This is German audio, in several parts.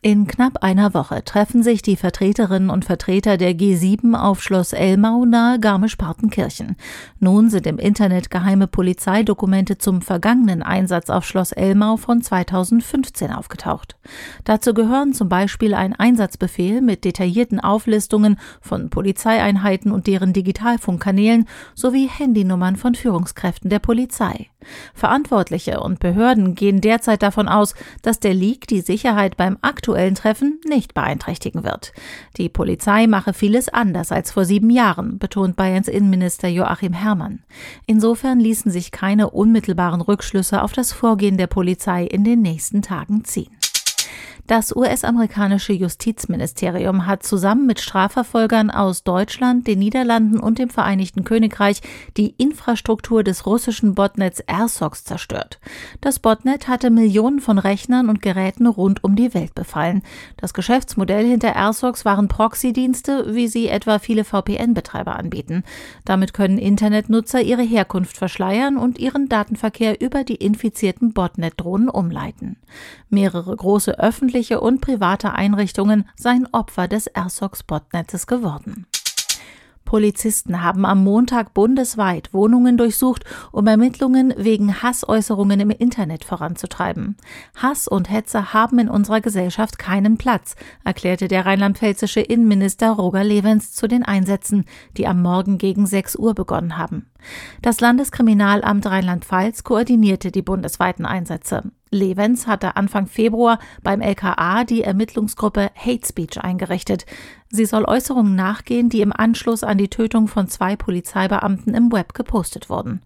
In knapp einer Woche treffen sich die Vertreterinnen und Vertreter der G7 auf Schloss Elmau nahe Garmisch-Partenkirchen. Nun sind im Internet geheime Polizeidokumente zum vergangenen Einsatz auf Schloss Elmau von 2015 aufgetaucht. Dazu gehören zum Beispiel ein Einsatzbefehl mit detaillierten Auflistungen von Polizeieinheiten und deren Digitalfunkkanälen sowie Handynummern von Führungskräften der Polizei. Verantwortliche und Behörden gehen derzeit davon aus, dass der Leak die Sicherheit beim aktuellen Treffen nicht beeinträchtigen wird. Die Polizei mache vieles anders als vor sieben Jahren, betont Bayerns Innenminister Joachim Herrmann. Insofern ließen sich keine unmittelbaren Rückschlüsse auf das Vorgehen der Polizei in den nächsten Tagen ziehen. Das US-amerikanische Justizministerium hat zusammen mit Strafverfolgern aus Deutschland, den Niederlanden und dem Vereinigten Königreich die Infrastruktur des russischen Botnets AirSox zerstört. Das Botnet hatte Millionen von Rechnern und Geräten rund um die Welt befallen. Das Geschäftsmodell hinter AirSox waren Proxy-Dienste, wie sie etwa viele VPN-Betreiber anbieten. Damit können Internetnutzer ihre Herkunft verschleiern und ihren Datenverkehr über die infizierten Botnet-Drohnen umleiten. Mehrere große öffentliche öffentliche und private Einrichtungen seien Opfer des AirSox-Botnetzes geworden. Polizisten haben am Montag bundesweit Wohnungen durchsucht, um Ermittlungen wegen Hassäußerungen im Internet voranzutreiben. Hass und Hetze haben in unserer Gesellschaft keinen Platz, erklärte der rheinland-pfälzische Innenminister Roger Levens zu den Einsätzen, die am Morgen gegen 6 Uhr begonnen haben. Das Landeskriminalamt Rheinland-Pfalz koordinierte die bundesweiten Einsätze. Levens hatte Anfang Februar beim LKA die Ermittlungsgruppe Hate Speech eingerichtet. Sie soll Äußerungen nachgehen, die im Anschluss an die Tötung von zwei Polizeibeamten im Web gepostet wurden.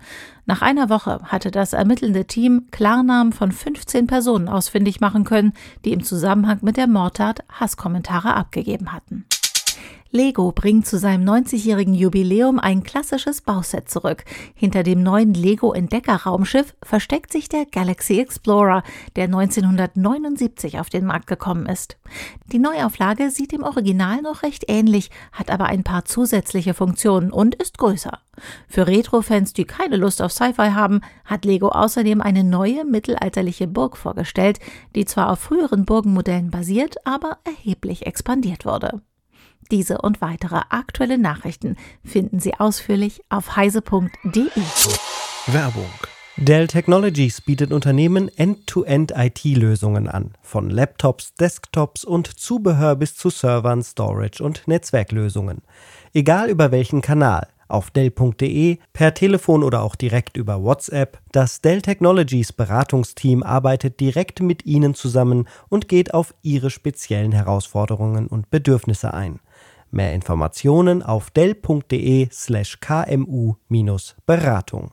Nach einer Woche hatte das ermittelnde Team Klarnamen von 15 Personen ausfindig machen können, die im Zusammenhang mit der Mordtat Hasskommentare abgegeben hatten. Lego bringt zu seinem 90-jährigen Jubiläum ein klassisches Bauset zurück. Hinter dem neuen Lego Entdecker Raumschiff versteckt sich der Galaxy Explorer, der 1979 auf den Markt gekommen ist. Die Neuauflage sieht dem Original noch recht ähnlich, hat aber ein paar zusätzliche Funktionen und ist größer. Für Retro-Fans, die keine Lust auf Sci-Fi haben, hat Lego außerdem eine neue mittelalterliche Burg vorgestellt, die zwar auf früheren Burgenmodellen basiert, aber erheblich expandiert wurde. Diese und weitere aktuelle Nachrichten finden Sie ausführlich auf heise.de. Werbung Dell Technologies bietet Unternehmen End-to-End-IT-Lösungen an, von Laptops, Desktops und Zubehör bis zu Servern, Storage und Netzwerklösungen. Egal über welchen Kanal, auf Dell.de, per Telefon oder auch direkt über WhatsApp. Das Dell Technologies Beratungsteam arbeitet direkt mit Ihnen zusammen und geht auf Ihre speziellen Herausforderungen und Bedürfnisse ein. Mehr Informationen auf dell.de slash kmu-beratung.